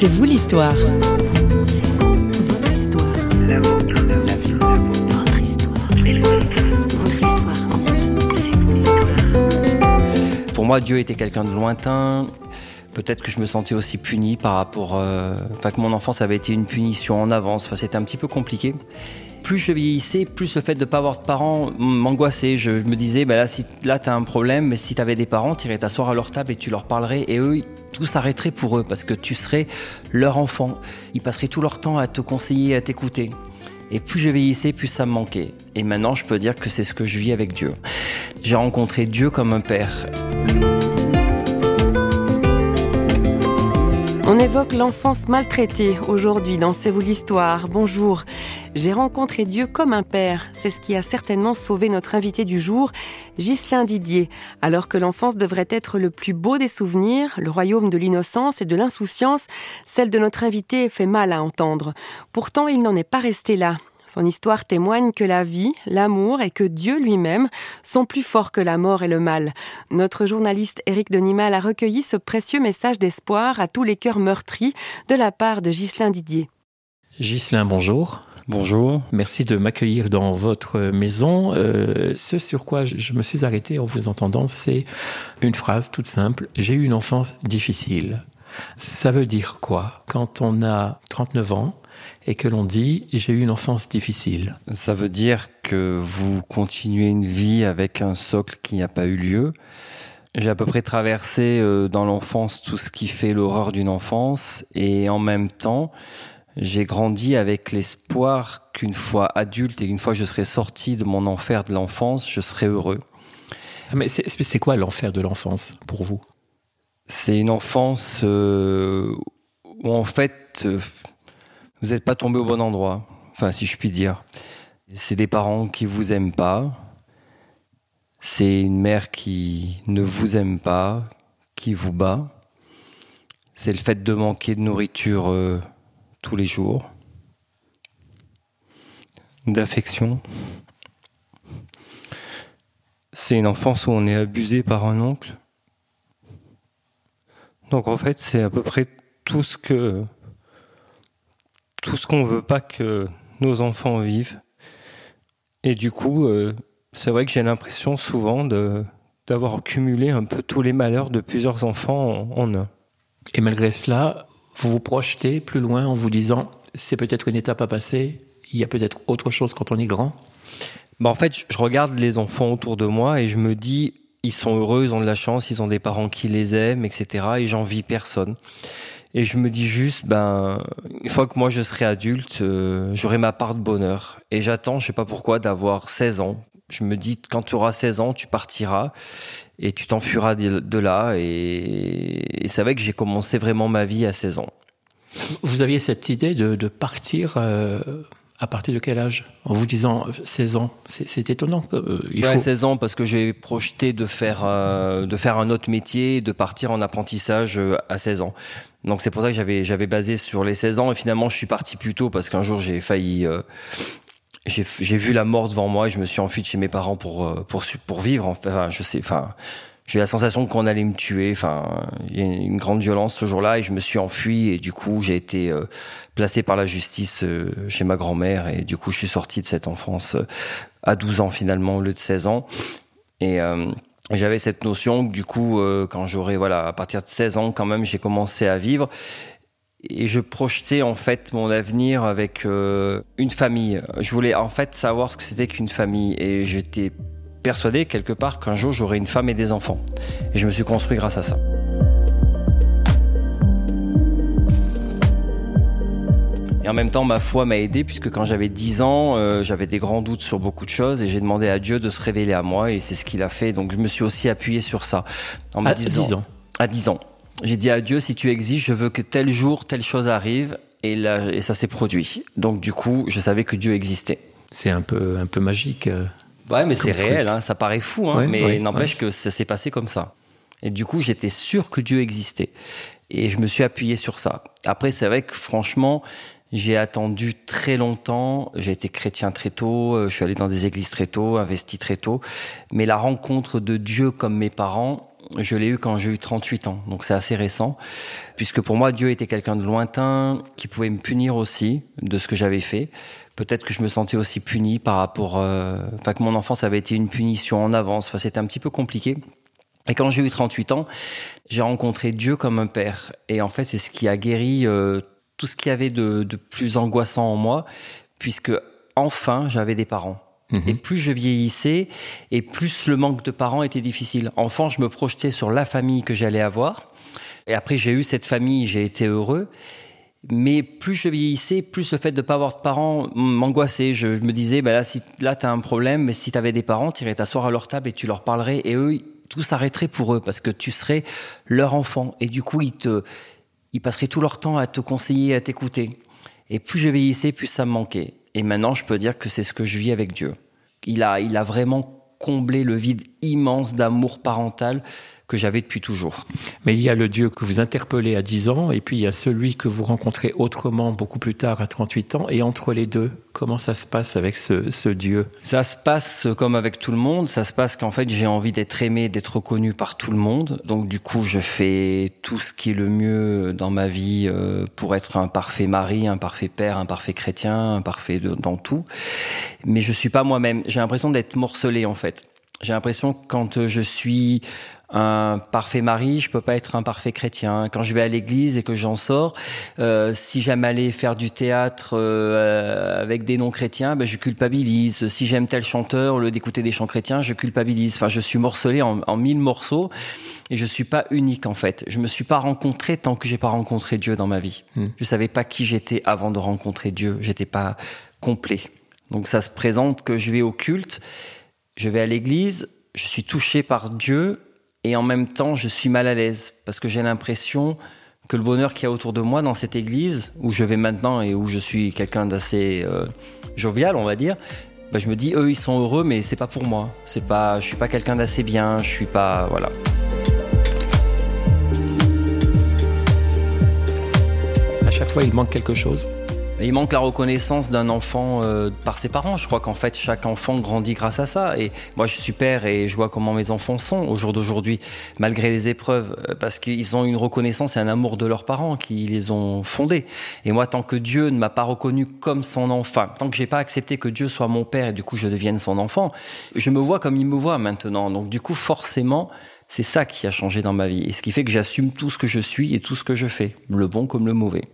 C'est vous l'histoire. Pour moi, Dieu était quelqu'un de lointain. Peut-être que je me sentais aussi puni par rapport. Euh, enfin, que mon enfance avait été une punition en avance. Enfin, c'était un petit peu compliqué. Plus je vieillissais, plus le fait de ne pas avoir de parents m'angoissait. Je me disais, bah là, si, là, tu as un problème, mais si tu avais des parents, tu irais t'asseoir à leur table et tu leur parlerais. Et eux, tout s'arrêterait pour eux parce que tu serais leur enfant. Ils passeraient tout leur temps à te conseiller, à t'écouter. Et plus je vieillissais, plus ça me manquait. Et maintenant, je peux dire que c'est ce que je vis avec Dieu. J'ai rencontré Dieu comme un père. On évoque l'enfance maltraitée aujourd'hui dans C'est vous l'histoire. Bonjour. J'ai rencontré Dieu comme un père. C'est ce qui a certainement sauvé notre invité du jour, Ghislain Didier. Alors que l'enfance devrait être le plus beau des souvenirs, le royaume de l'innocence et de l'insouciance, celle de notre invité fait mal à entendre. Pourtant, il n'en est pas resté là. Son histoire témoigne que la vie, l'amour et que Dieu lui-même sont plus forts que la mort et le mal. Notre journaliste Éric Denimal a recueilli ce précieux message d'espoir à tous les cœurs meurtris de la part de Ghislain Didier. Ghislain, bonjour. Bonjour. Merci de m'accueillir dans votre maison. Euh, ce sur quoi je me suis arrêté en vous entendant, c'est une phrase toute simple. J'ai eu une enfance difficile. Ça veut dire quoi? Quand on a 39 ans, et que l'on dit j'ai eu une enfance difficile. Ça veut dire que vous continuez une vie avec un socle qui n'a pas eu lieu. J'ai à peu près traversé euh, dans l'enfance tout ce qui fait l'horreur d'une enfance et en même temps, j'ai grandi avec l'espoir qu'une fois adulte et une fois je serai sorti de mon enfer de l'enfance, je serai heureux. Ah, mais c'est quoi l'enfer de l'enfance pour vous? C'est une enfance euh, où en fait euh, vous n'êtes pas tombé au bon endroit, enfin si je puis dire. C'est des parents qui vous aiment pas. C'est une mère qui ne vous aime pas, qui vous bat. C'est le fait de manquer de nourriture euh, tous les jours, d'affection. C'est une enfance où on est abusé par un oncle. Donc en fait, c'est à peu près tout ce que tout ce qu'on veut pas que nos enfants vivent. Et du coup, euh, c'est vrai que j'ai l'impression souvent de, d'avoir cumulé un peu tous les malheurs de plusieurs enfants en, un. Et malgré cela, vous vous projetez plus loin en vous disant, c'est peut-être une étape à passer, il y a peut-être autre chose quand on est grand? Bah En fait, je regarde les enfants autour de moi et je me dis, ils sont heureux, ils ont de la chance, ils ont des parents qui les aiment, etc. Et j'envie personne. Et je me dis juste, ben, une fois que moi je serai adulte, euh, j'aurai ma part de bonheur. Et j'attends, je sais pas pourquoi, d'avoir 16 ans. Je me dis, quand tu auras 16 ans, tu partiras et tu t'enfuiras de là. Et, c'est vrai que j'ai commencé vraiment ma vie à 16 ans. Vous aviez cette idée de, de partir euh, à partir de quel âge? En vous disant 16 ans, c'est étonnant. Euh, il faut... 16 ans parce que j'ai projeté de faire, euh, de faire un autre métier, de partir en apprentissage euh, à 16 ans. Donc c'est pour ça que j'avais, j'avais basé sur les 16 ans et finalement je suis parti plus tôt parce qu'un jour j'ai failli... j'ai vu la mort devant moi et je me suis enfui de chez mes parents pour, pour, pour vivre. Enfin, je sais, enfin, j'ai eu la sensation qu'on allait me tuer. Enfin, il y a une grande violence ce jour-là et je me suis enfui et du coup j'ai été euh, placé par la justice euh, chez ma grand-mère et du coup je suis sorti de cette enfance euh, à 12 ans finalement au lieu de 16 ans. Et j'avais cette notion que du coup quand j'aurais voilà à partir de 16 ans quand même j'ai commencé à vivre et je projetais en fait mon avenir avec une famille. Je voulais en fait savoir ce que c'était qu'une famille et j'étais persuadé quelque part qu'un jour j'aurai une femme et des enfants. Et je me suis construit grâce à ça. Et en même temps, ma foi m'a aidé puisque quand j'avais 10 ans, euh, j'avais des grands doutes sur beaucoup de choses et j'ai demandé à Dieu de se révéler à moi et c'est ce qu'il a fait. Donc je me suis aussi appuyé sur ça. En à 10 ans À 10 ans. J'ai dit à Dieu, si tu existes, je veux que tel jour, telle chose arrive. Et, là, et ça s'est produit. Donc du coup, je savais que Dieu existait. C'est un peu, un peu magique. Ouais, mais c'est réel, hein, ça paraît fou, hein, mais n'empêche que ça s'est passé comme ça. Et du coup, j'étais sûr que Dieu existait. Et je me suis appuyé sur ça. Après, c'est vrai que franchement, j'ai attendu très longtemps. J'ai été chrétien très tôt. Euh, je suis allé dans des églises très tôt, investi très tôt. Mais la rencontre de Dieu comme mes parents, je l'ai eu quand j'ai eu 38 ans, donc c'est assez récent, puisque pour moi Dieu était quelqu'un de lointain, qui pouvait me punir aussi de ce que j'avais fait. Peut-être que je me sentais aussi puni par rapport, euh, enfin que mon enfance avait été une punition en avance. Enfin, c'était un petit peu compliqué. Et quand j'ai eu 38 ans, j'ai rencontré Dieu comme un père. Et en fait, c'est ce qui a guéri euh, tout ce qu'il y avait de, de plus angoissant en moi, puisque enfin j'avais des parents. Et plus je vieillissais, et plus le manque de parents était difficile. Enfant, je me projetais sur la famille que j'allais avoir. Et après, j'ai eu cette famille, j'ai été heureux. Mais plus je vieillissais, plus le fait de ne pas avoir de parents m'angoissait. Je, me disais, bah là, si, là, tu as un problème, mais si tu avais des parents, tu irais t'asseoir à leur table et tu leur parlerais. Et eux, tout s'arrêterait pour eux parce que tu serais leur enfant. Et du coup, ils, te, ils passeraient tout leur temps à te conseiller, à t'écouter. Et plus je vieillissais, plus ça me manquait. Et maintenant, je peux dire que c'est ce que je vis avec Dieu. Il a, il a vraiment comblé le vide immense d'amour parental que j'avais depuis toujours. Mais il y a le Dieu que vous interpellez à 10 ans, et puis il y a celui que vous rencontrez autrement beaucoup plus tard à 38 ans, et entre les deux, comment ça se passe avec ce, ce Dieu? Ça se passe comme avec tout le monde, ça se passe qu'en fait j'ai envie d'être aimé, d'être reconnu par tout le monde, donc du coup je fais tout ce qui est le mieux dans ma vie euh, pour être un parfait mari, un parfait père, un parfait chrétien, un parfait dans tout, mais je suis pas moi-même, j'ai l'impression d'être morcelé en fait. J'ai l'impression que quand je suis un parfait mari, je peux pas être un parfait chrétien. Quand je vais à l'église et que j'en sors, euh, si j'aime aller faire du théâtre euh, avec des non chrétiens, ben je culpabilise. Si j'aime tel chanteur, au lieu d'écouter des chants chrétiens, je culpabilise. Enfin, je suis morcelé en, en, mille morceaux et je suis pas unique en fait. Je me suis pas rencontré tant que j'ai pas rencontré Dieu dans ma vie. Mm. Je savais pas qui j'étais avant de rencontrer Dieu. J'étais pas complet. Donc ça se présente que je vais au culte, je vais à l'église, je suis touché par Dieu et en même temps je suis mal à l'aise parce que j'ai l'impression que le bonheur qu'il y a autour de moi dans cette église où je vais maintenant et où je suis quelqu'un d'assez euh, jovial on va dire bah, je me dis eux ils sont heureux mais c'est pas pour moi. C'est pas je suis pas quelqu'un d'assez bien je suis pas voilà. À chaque fois il manque quelque chose il manque la reconnaissance d'un enfant euh, par ses parents. Je crois qu'en fait, chaque enfant grandit grâce à ça. Et moi, je suis père et je vois comment mes enfants sont au jour d'aujourd'hui, malgré les épreuves, euh, parce qu'ils ont une reconnaissance et un amour de leurs parents qui les ont fondés. Et moi, tant que Dieu ne m'a pas reconnu comme son enfant, tant que j'ai pas accepté que Dieu soit mon père et du coup je devienne son enfant, je me vois comme il me voit maintenant. Donc du coup, forcément, c'est ça qui a changé dans ma vie. Et ce qui fait que j'assume tout ce que je suis et tout ce que je fais, le bon comme le mauvais.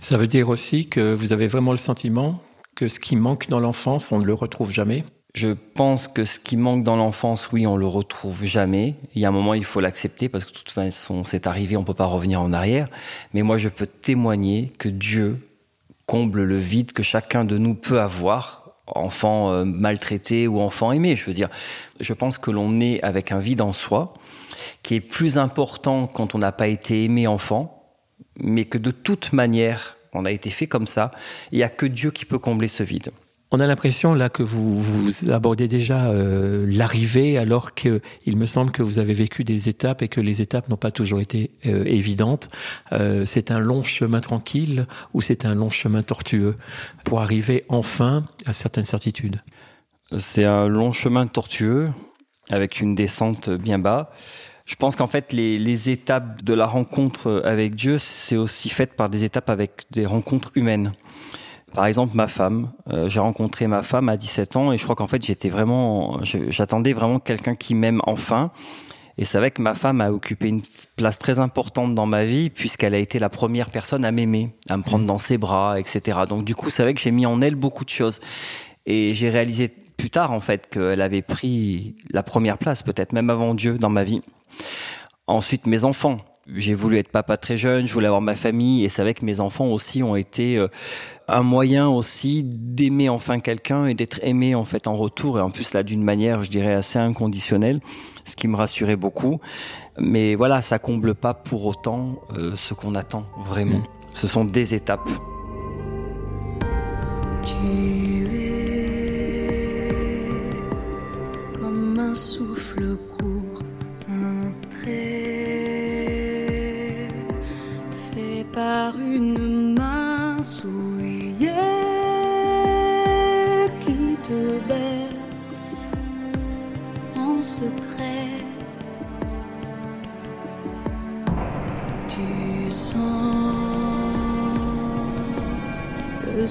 Ça veut dire aussi que vous avez vraiment le sentiment que ce qui manque dans l'enfance, on ne le retrouve jamais? Je pense que ce qui manque dans l'enfance, oui, on le retrouve jamais. Il y a un moment, il faut l'accepter parce que de toute façon, c'est arrivé, on peut pas revenir en arrière. Mais moi, je peux témoigner que Dieu comble le vide que chacun de nous peut avoir, enfant euh, maltraité ou enfant aimé. Je veux dire, je pense que l'on est avec un vide en soi qui est plus important quand on n'a pas été aimé enfant, mais que de toute manière, on a été fait comme ça. Il n'y a que Dieu qui peut combler ce vide. On a l'impression là que vous, vous abordez déjà euh, l'arrivée, alors qu'il me semble que vous avez vécu des étapes et que les étapes n'ont pas toujours été euh, évidentes. Euh, c'est un long chemin tranquille ou c'est un long chemin tortueux pour arriver enfin à certaines certitudes? C'est un long chemin tortueux avec une descente bien bas. Je pense qu'en fait, les, les, étapes de la rencontre avec Dieu, c'est aussi fait par des étapes avec des rencontres humaines. Par exemple, ma femme. Euh, j'ai rencontré ma femme à 17 ans et je crois qu'en fait, j'étais vraiment, j'attendais vraiment quelqu'un qui m'aime enfin. Et c'est vrai que ma femme a occupé une place très importante dans ma vie puisqu'elle a été la première personne à m'aimer, à me prendre mmh. dans ses bras, etc. Donc du coup, c'est vrai que j'ai mis en elle beaucoup de choses. Et j'ai réalisé plus tard, en fait, qu'elle avait pris la première place, peut-être même avant Dieu dans ma vie. Ensuite, mes enfants. J'ai voulu être papa très jeune, je voulais avoir ma famille, et c'est vrai que mes enfants aussi ont été euh, un moyen aussi d'aimer enfin quelqu'un et d'être aimé en fait en retour, et en plus là d'une manière, je dirais, assez inconditionnelle, ce qui me rassurait beaucoup. Mais voilà, ça comble pas pour autant euh, ce qu'on attend vraiment. Mmh. Ce sont des étapes.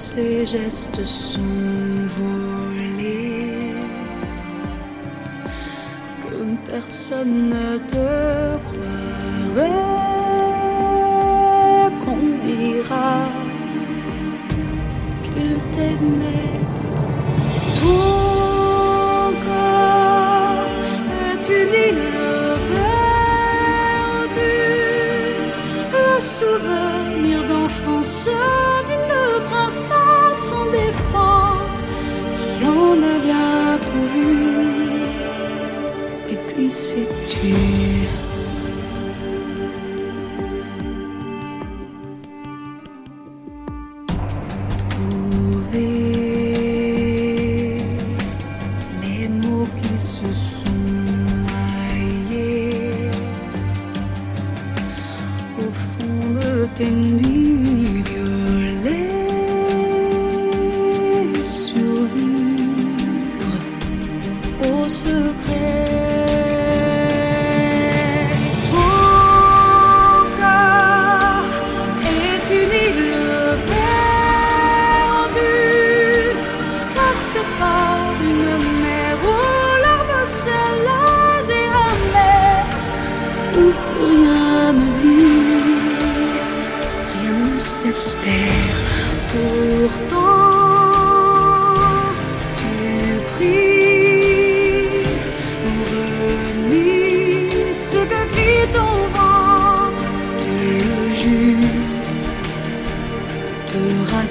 Ses gestes sont volés, que personne ne te croirait.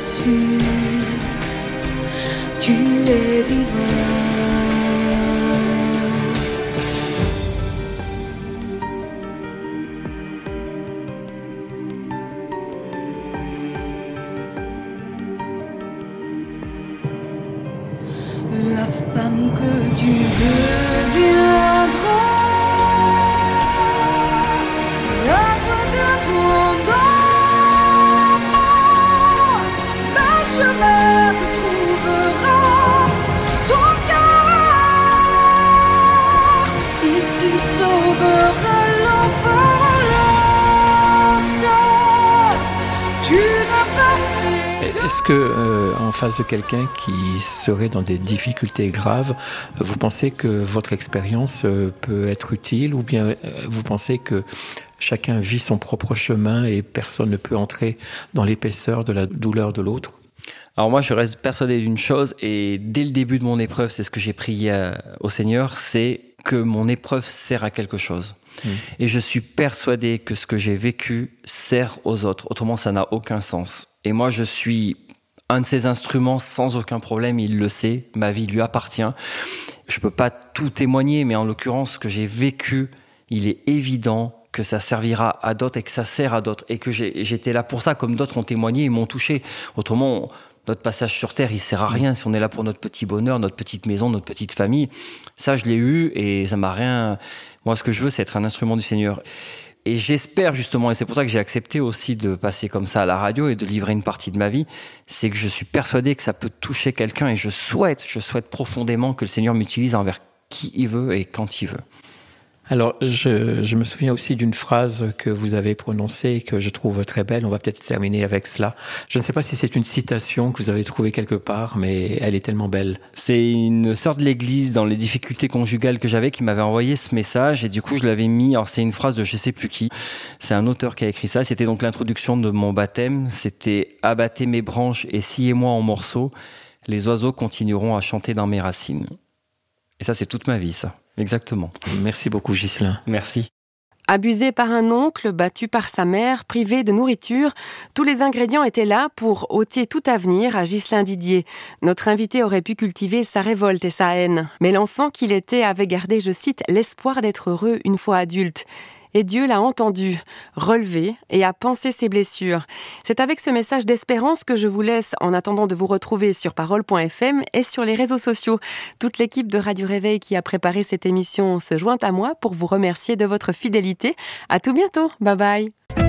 去。Que, euh, en face de quelqu'un qui serait dans des difficultés graves, vous pensez que votre expérience euh, peut être utile ou bien euh, vous pensez que chacun vit son propre chemin et personne ne peut entrer dans l'épaisseur de la douleur de l'autre? Alors moi, je reste persuadé d'une chose, et dès le début de mon épreuve, c'est ce que j'ai prié au Seigneur, c'est que mon épreuve sert à quelque chose. Hmm. Et je suis persuadé que ce que j'ai vécu sert aux autres. Autrement, ça n'a aucun sens. Et moi, je suis un de ces instruments sans aucun problème. Il le sait. Ma vie lui appartient. Je peux pas tout témoigner, mais en l'occurrence, ce que j'ai vécu, il est évident que ça servira à d'autres et que ça sert à d'autres et que j'étais là pour ça, comme d'autres ont témoigné et m'ont touché. Autrement, notre passage sur Terre, il sert à rien si on est là pour notre petit bonheur, notre petite maison, notre petite famille. Ça, je l'ai eu et ça m'a rien. Moi, ce que je veux, c'est être un instrument du Seigneur. Et j'espère justement, et c'est pour ça que j'ai accepté aussi de passer comme ça à la radio et de livrer une partie de ma vie, c'est que je suis persuadé que ça peut toucher quelqu'un et je souhaite, je souhaite profondément que le Seigneur m'utilise envers qui il veut et quand il veut. Alors, je, me souviens aussi d'une phrase que vous avez prononcée et que je trouve très belle. On va peut-être terminer avec cela. Je ne sais pas si c'est une citation que vous avez trouvée quelque part, mais elle est tellement belle. C'est une sœur de l'église dans les difficultés conjugales que j'avais qui m'avait envoyé ce message et du coup je l'avais mis. Alors c'est une phrase de je sais plus qui. C'est un auteur qui a écrit ça. C'était donc l'introduction de mon baptême. C'était abattez mes branches et sciez-moi en morceaux. Les oiseaux continueront à chanter dans mes racines. Et ça, c'est toute ma vie, ça. Exactement. Merci beaucoup, Ghislain. Merci. Abusé par un oncle, battu par sa mère, privé de nourriture, tous les ingrédients étaient là pour ôter tout avenir à Ghislain Didier. Notre invité aurait pu cultiver sa révolte et sa haine. Mais l'enfant qu'il était avait gardé, je cite, l'espoir d'être heureux une fois adulte et Dieu l'a entendu, relevé et a pensé ses blessures. C'est avec ce message d'espérance que je vous laisse en attendant de vous retrouver sur parole.fm et sur les réseaux sociaux. Toute l'équipe de Radio Réveil qui a préparé cette émission se joint à moi pour vous remercier de votre fidélité. À tout bientôt. Bye bye.